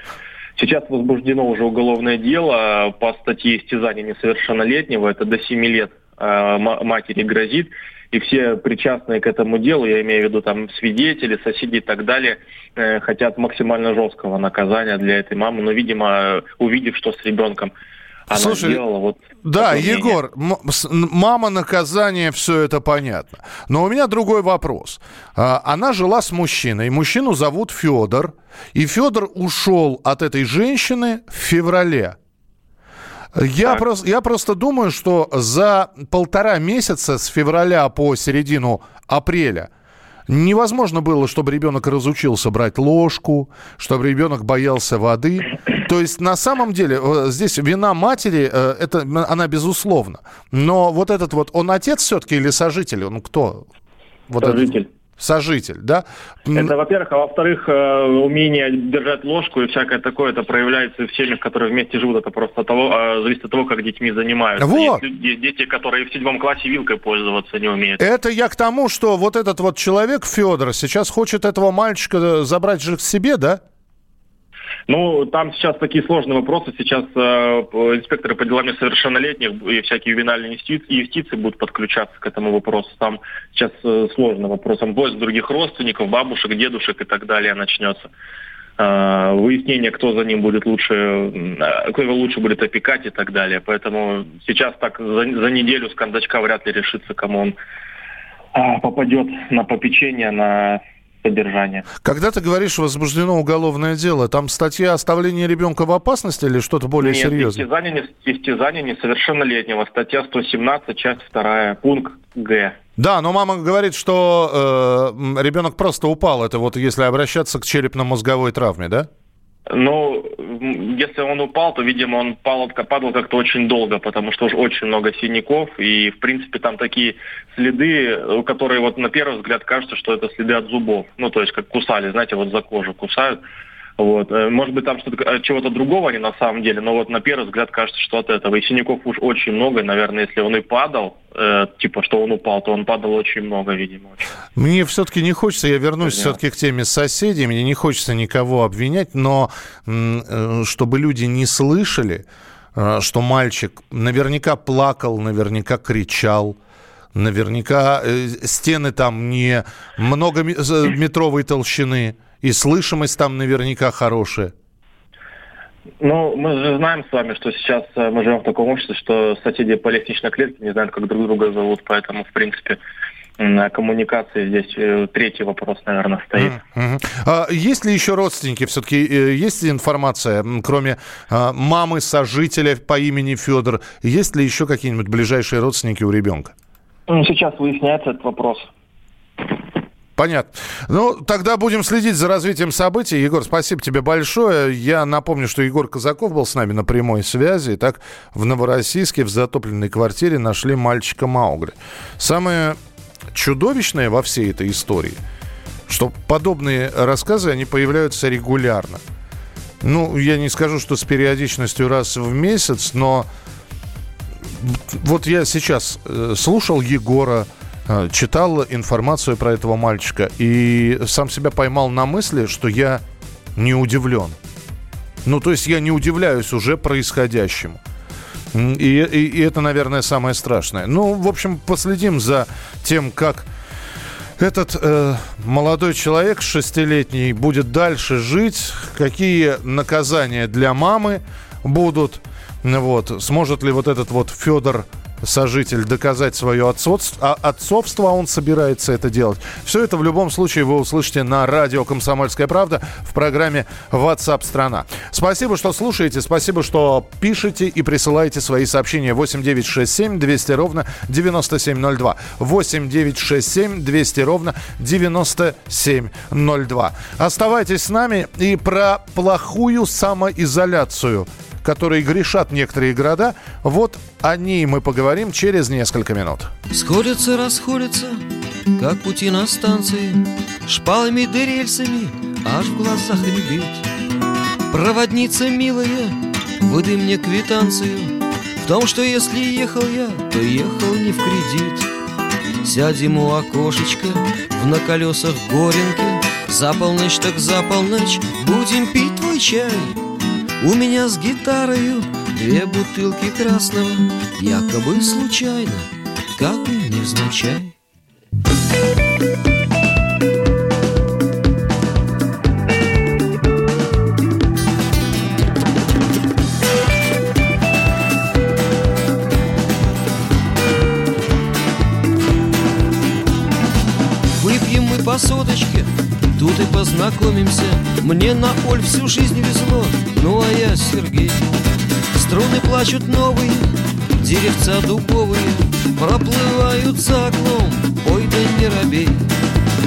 Сейчас возбуждено уже уголовное дело по статье истязания несовершеннолетнего. Это до 7 лет э, матери грозит. И все причастные к этому делу, я имею в виду там свидетели, соседи и так далее, э, хотят максимально жесткого наказания для этой мамы. Но, видимо, увидев, что с ребенком она Слушай, сделала, вот да, Егор, мама наказание, все это понятно. Но у меня другой вопрос. А, она жила с мужчиной, мужчину зовут Федор, и Федор ушел от этой женщины в феврале. Я, просто, я просто думаю, что за полтора месяца с февраля по середину апреля невозможно было, чтобы ребенок разучился брать ложку, чтобы ребенок боялся воды. То есть на самом деле э, здесь вина матери, э, это она безусловно. Но вот этот вот, он отец все-таки или сожитель? Он кто? Вот сожитель. Этот... Сожитель, да? Это, во-первых. А во-вторых, э, умение держать ложку и всякое такое, это проявляется в семьях, которые вместе живут. Это просто того, зависит от того, как детьми занимаются. Вот. Есть дети, которые в седьмом классе вилкой пользоваться не умеют. Это я к тому, что вот этот вот человек, Федор, сейчас хочет этого мальчика забрать же к себе, да? Ну, там сейчас такие сложные вопросы. Сейчас э, инспекторы по делам несовершеннолетних и всякие ювенальные юстиции, юстиции будут подключаться к этому вопросу. Там сейчас э, сложный вопрос. Там поиск других родственников, бабушек, дедушек и так далее начнется. Э, выяснение, кто за ним будет лучше, э, кто его лучше будет опекать и так далее. Поэтому сейчас так за, за неделю с кондачка вряд ли решится, кому он э, попадет на попечение, на содержания. Когда ты говоришь возбуждено уголовное дело, там статья оставления ребенка в опасности или что-то более Нет, серьезное? Истязание, истязание несовершеннолетнего. Статья 117, часть 2, пункт Г. Да, но мама говорит, что э, ребенок просто упал. Это вот если обращаться к черепно-мозговой травме, да? Ну, если он упал, то, видимо, он падал, падал как-то очень долго, потому что уже очень много синяков, и, в принципе, там такие следы, которые вот на первый взгляд кажется, что это следы от зубов. Ну, то есть, как кусали, знаете, вот за кожу кусают. Вот. Э, может быть, там что-то, э, чего-то другого они на самом деле, но вот на первый взгляд кажется, что от этого. И синяков уж очень много, наверное, если он и падал, э, типа, что он упал, то он падал очень много, видимо. Очень. Мне все-таки не хочется, я вернусь все-таки к теме соседей, мне не хочется никого обвинять, но э, чтобы люди не слышали, что мальчик наверняка плакал, наверняка кричал, наверняка стены там не многометровой толщины, и слышимость там наверняка хорошая. Ну, мы же знаем с вами, что сейчас э, мы живем в таком обществе, что соседи по лестничной клетке не знают, как друг друга зовут, поэтому, в принципе, на коммуникации здесь э, третий вопрос, наверное, стоит. Uh-huh. А есть ли еще родственники? Все-таки э, есть ли информация, кроме а, мамы сожителя по имени Федор, есть ли еще какие-нибудь ближайшие родственники у ребенка? Ну, сейчас выясняется этот вопрос. Понятно. Ну, тогда будем следить за развитием событий. Егор, спасибо тебе большое. Я напомню, что Егор Казаков был с нами на прямой связи. Итак, в Новороссийске в затопленной квартире нашли мальчика Маугли. Самое чудовищное во всей этой истории, что подобные рассказы, они появляются регулярно. Ну, я не скажу, что с периодичностью раз в месяц, но вот я сейчас э, слушал Егора, читал информацию про этого мальчика и сам себя поймал на мысли, что я не удивлен. Ну, то есть я не удивляюсь уже происходящему. И, и, и это, наверное, самое страшное. Ну, в общем, последим за тем, как этот э, молодой человек шестилетний будет дальше жить, какие наказания для мамы будут, вот, сможет ли вот этот вот Федор сожитель доказать свое отцовство, а отцовство он собирается это делать. Все это в любом случае вы услышите на радио «Комсомольская правда» в программе WhatsApp страна Спасибо, что слушаете, спасибо, что пишете и присылаете свои сообщения. 8 9 6 7 200 ровно 9702. 8 9 6 7 200 ровно 9702. Оставайтесь с нами и про плохую самоизоляцию – которой грешат некоторые города, вот о ней мы поговорим через несколько минут. Сходятся, расходятся, как пути на станции, Шпалами да рельсами, аж в глазах ребить. Проводница милая, выдай мне квитанцию В том, что если ехал я, то ехал не в кредит Сядем у окошечка в на колесах горенке За полночь так за полночь будем пить твой чай у меня с гитарою две бутылки красного Якобы случайно, как невзначай. Выпьем Тут и познакомимся. Мне на Оль всю жизнь везло. Ну а я Сергей. Струны плачут новые Деревца дубовые. Проплывают за окном Ой, да не робей.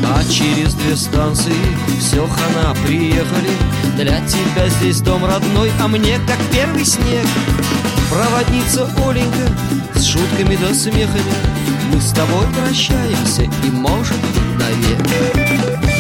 А через две станции все хана приехали. Для тебя здесь дом родной, а мне как первый снег. Проводница Оленька с шутками да смехами. Мы с тобой прощаемся и, может быть, навек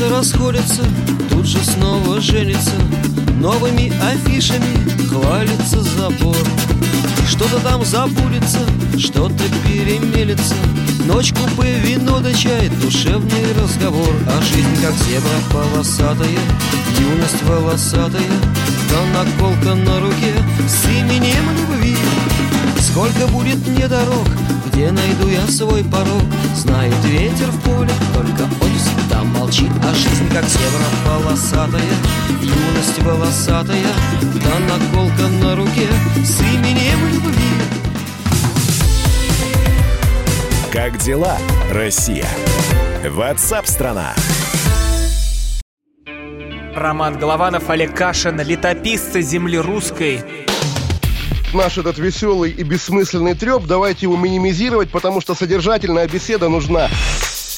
расходятся, тут же снова женятся Новыми афишами хвалится забор. Что-то там забудется, что-то перемелется Ночь купе, вино да чай, душевный разговор. А жизнь как зебра полосатая, юность волосатая. Да наколка на руке с именем любви. Сколько будет мне дорог, где найду я свой порог? Знает ветер в поле, только он всегда молчит А жизнь как севера полосатая, юность волосатая Да наколка на руке с именем любви Как дела, Россия? Ватсап-страна! Роман Голованов, Олег Кашин, летописцы земли русской – наш этот веселый и бессмысленный треп, давайте его минимизировать, потому что содержательная беседа нужна.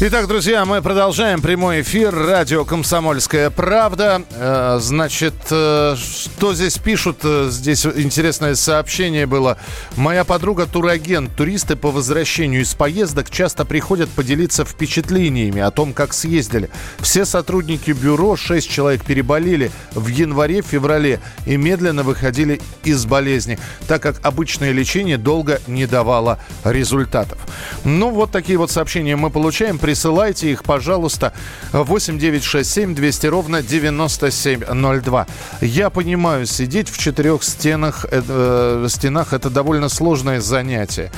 Итак, друзья, мы продолжаем прямой эфир. Радио «Комсомольская правда». Э, значит, э, что здесь пишут? Э, здесь интересное сообщение было. Моя подруга турагент. Туристы по возвращению из поездок часто приходят поделиться впечатлениями о том, как съездили. Все сотрудники бюро, 6 человек переболели в январе-феврале и медленно выходили из болезни, так как обычное лечение долго не давало результатов. Ну, вот такие вот сообщения мы получаем Присылайте их, пожалуйста, 8 9 6 7 200 ровно 9702. Я понимаю, сидеть в четырех стенах, э, стенах это довольно сложное занятие.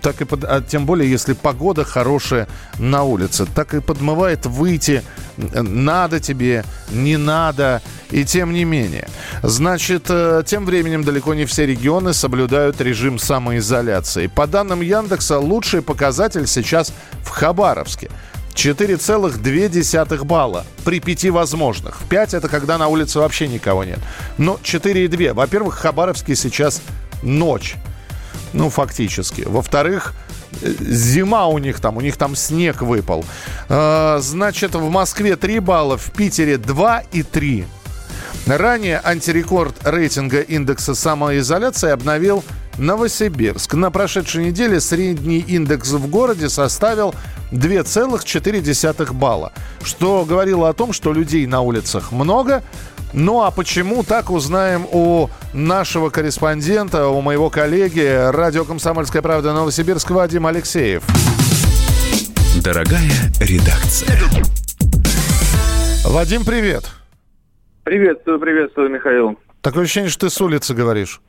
Так и под, а тем более, если погода хорошая на улице. Так и подмывает выйти надо тебе, не надо, и тем не менее. Значит, э, тем временем далеко не все регионы соблюдают режим самоизоляции. По данным Яндекса, лучший показатель сейчас в Хабаровске. 4,2 балла при пяти возможных. В 5 это когда на улице вообще никого нет. Но 4,2. Во-первых, в Хабаровске сейчас ночь. Ну, фактически. Во-вторых, зима у них там, у них там снег выпал. Э, значит, в Москве 3 балла, в Питере 2 и 3. Ранее антирекорд рейтинга индекса самоизоляции обновил Новосибирск. На прошедшей неделе средний индекс в городе составил 2,4 балла, что говорило о том, что людей на улицах много, ну а почему так узнаем у нашего корреспондента, у моего коллеги, радио «Комсомольская правда» Новосибирск Вадим Алексеев. Дорогая редакция. Вадим, привет. Приветствую, приветствую, Михаил. Такое ощущение, что ты с улицы говоришь.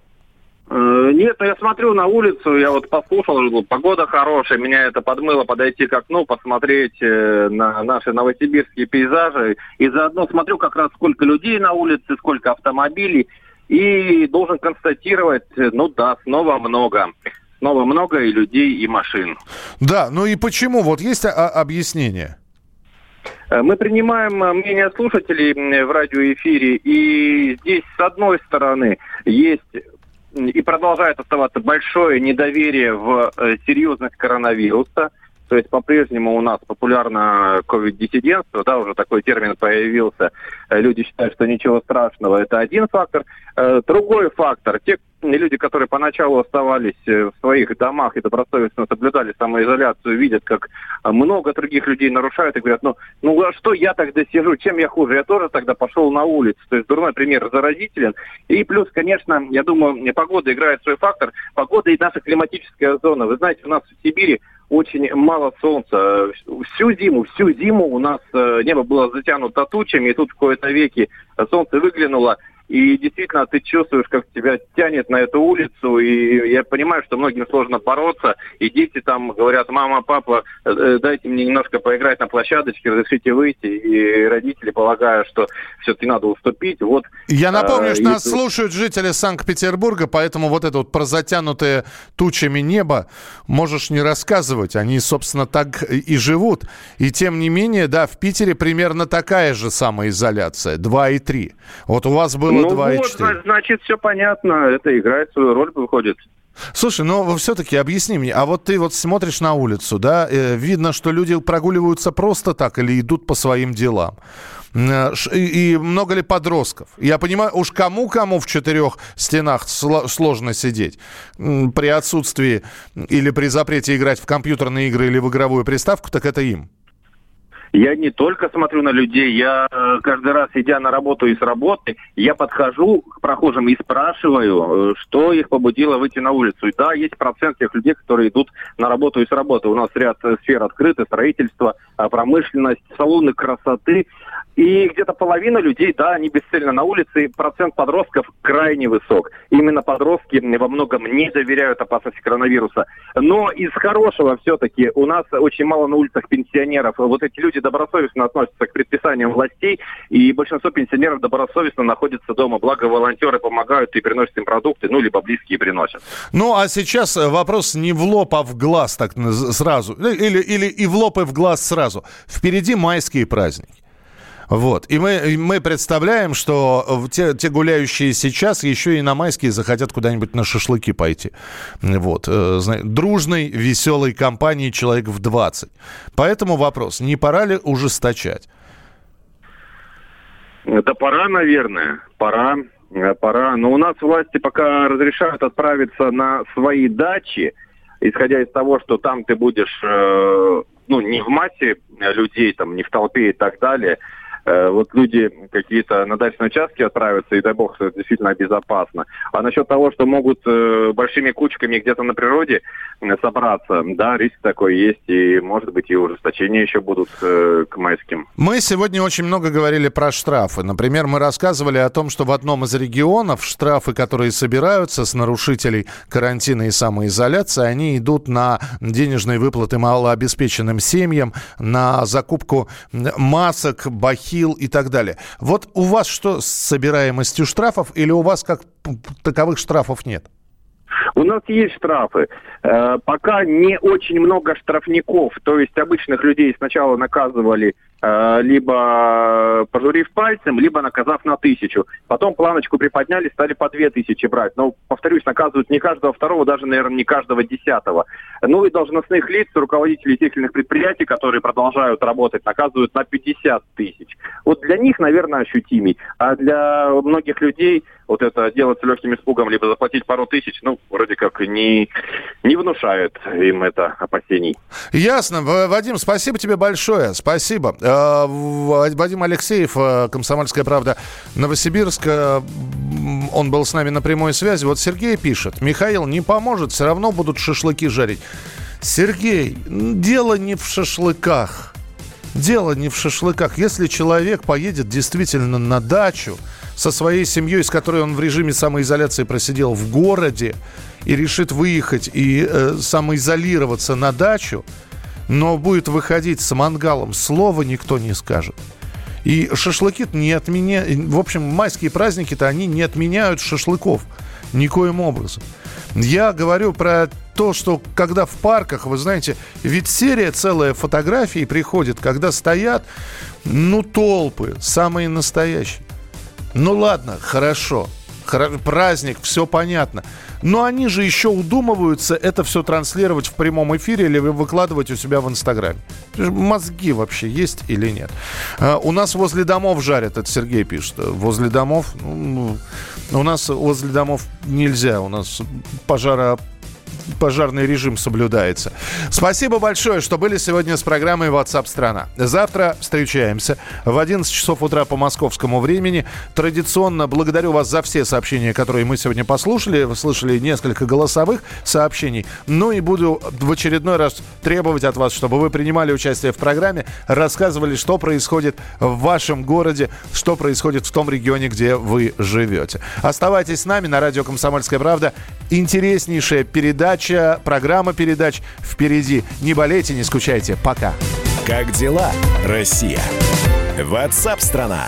Э, нет, я смотрю на улицу, я вот послушал, погода хорошая, меня это подмыло подойти к окну, посмотреть э, на наши новосибирские пейзажи. И заодно смотрю как раз сколько людей на улице, сколько автомобилей. И должен констатировать, э, ну да, снова много. Снова много и людей, и машин. Да, ну и почему? Вот есть а, объяснение? Мы принимаем мнение слушателей в радиоэфире, и здесь, с одной стороны, есть и продолжает оставаться большое недоверие в э, серьезность коронавируса. То есть по-прежнему у нас популярно ковид-диссидентство, да, уже такой термин появился. Э, люди считают, что ничего страшного. Это один фактор. Э, другой фактор. Те люди, которые поначалу оставались в своих домах и добросовестно соблюдали самоизоляцию, видят, как много других людей нарушают и говорят, ну, ну а что я тогда сижу, чем я хуже? Я тоже тогда пошел на улицу. То есть дурной пример заразителен. И плюс, конечно, я думаю, погода играет свой фактор. Погода и наша климатическая зона. Вы знаете, у нас в Сибири очень мало солнца. Всю зиму, всю зиму у нас э, небо было затянуто тучами, и тут в кои-то веки солнце выглянуло, и действительно, ты чувствуешь, как тебя тянет на эту улицу. И я понимаю, что многим сложно бороться. И дети там говорят, мама, папа, э, дайте мне немножко поиграть на площадочке, разрешите выйти. И родители полагают, что все-таки надо уступить. Вот, я напомню, а, что нас слушают жители Санкт-Петербурга, поэтому вот это вот про затянутое тучами небо можешь не рассказывать. Они, собственно, так и живут. И тем не менее, да, в Питере примерно такая же самоизоляция. 2 и 3. Вот у вас было ну 2,4. Вот, значит, все понятно. Это играет свою роль, выходит. Слушай, ну все-таки объясни мне, а вот ты вот смотришь на улицу, да, э, видно, что люди прогуливаются просто так или идут по своим делам. Э, и, и много ли подростков? Я понимаю, уж кому-кому в четырех стенах сложно сидеть при отсутствии или при запрете играть в компьютерные игры или в игровую приставку, так это им. Я не только смотрю на людей, я э, каждый раз, идя на работу и с работы, я подхожу к прохожим и спрашиваю, э, что их побудило выйти на улицу. И да, есть процент тех людей, которые идут на работу и с работы. У нас ряд э, сфер открыты, строительство, промышленность, салоны красоты. И где-то половина людей, да, они бесцельно на улице, и процент подростков крайне высок. Именно подростки во многом не доверяют опасности коронавируса. Но из хорошего все-таки у нас очень мало на улицах пенсионеров. Вот эти люди добросовестно относятся к предписаниям властей, и большинство пенсионеров добросовестно находятся дома. Благо волонтеры помогают и приносят им продукты, ну, либо близкие приносят. Ну, а сейчас вопрос не в лоб, а в глаз так сразу. Или, или и в лоб, и в глаз сразу. Впереди майские праздники. Вот. И мы, мы представляем, что те, те гуляющие сейчас еще и на майские захотят куда-нибудь на шашлыки пойти. Вот. Э, дружной, веселой компании человек в 20. Поэтому вопрос, не пора ли ужесточать? Это пора, наверное. Пора. Э, пора. Но у нас власти пока разрешают отправиться на свои дачи, исходя из того, что там ты будешь, э, ну, не в массе людей, там, не в толпе и так далее, э, вот люди какие-то на дачные участки отправятся, и дай бог, это действительно безопасно. А насчет того, что могут э, большими кучками где-то на природе э, собраться, да, риск такой есть, и может быть и ужесточения еще будут э, к майским. Мы сегодня очень много говорили про штрафы. Например, мы рассказывали о том, что в одном из регионов штрафы, которые собираются с нарушителей карантина и самоизоляции, они идут на денежные выплаты малообеспеченным семьям, на закупку масок, бахил и так далее. Вот у вас что с собираемостью штрафов или у вас как таковых штрафов нет? У нас есть штрафы. Э, пока не очень много штрафников. То есть обычных людей сначала наказывали либо пожурив пальцем, либо наказав на тысячу. Потом планочку приподняли, стали по две тысячи брать. Но, повторюсь, наказывают не каждого второго, даже, наверное, не каждого десятого. Ну и должностных лиц, руководителей тех или иных предприятий, которые продолжают работать, наказывают на 50 тысяч. Вот для них, наверное, ощутимей. А для многих людей вот это делать с легким испугом, либо заплатить пару тысяч, ну, вроде как не, не внушает им это опасений. Ясно. Вадим, спасибо тебе большое. Спасибо. Э, Вадим Алексеев, э, «Комсомольская правда», Новосибирск. Он был с нами на прямой связи. Вот Сергей пишет. Михаил, не поможет, все равно будут шашлыки жарить. Сергей, дело не в шашлыках. Дело не в шашлыках. Если человек поедет действительно на дачу со своей семьей, с которой он в режиме самоизоляции просидел в городе, и решит выехать и э, самоизолироваться на дачу, но будет выходить с мангалом, слова никто не скажет. И шашлыки не отменяют. В общем, майские праздники-то они не отменяют шашлыков никоим образом. Я говорю про то, что когда в парках, вы знаете, ведь серия целая фотографий приходит, когда стоят, ну, толпы, самые настоящие. Ну ладно, хорошо, праздник, все понятно. Но они же еще удумываются это все транслировать в прямом эфире или выкладывать у себя в Инстаграме. Мозги вообще есть или нет? А, у нас возле домов жарят, это Сергей пишет. Возле домов, ну, у нас возле домов нельзя, у нас пожара пожарный режим соблюдается. Спасибо большое, что были сегодня с программой WhatsApp страна. Завтра встречаемся в 11 часов утра по московскому времени. Традиционно благодарю вас за все сообщения, которые мы сегодня послушали. Вы слышали несколько голосовых сообщений. Ну и буду в очередной раз требовать от вас, чтобы вы принимали участие в программе, рассказывали, что происходит в вашем городе, что происходит в том регионе, где вы живете. Оставайтесь с нами на радио «Комсомольская правда». Интереснейшая передача передача, программа передач впереди. Не болейте, не скучайте. Пока. Как дела, Россия? Ватсап-страна!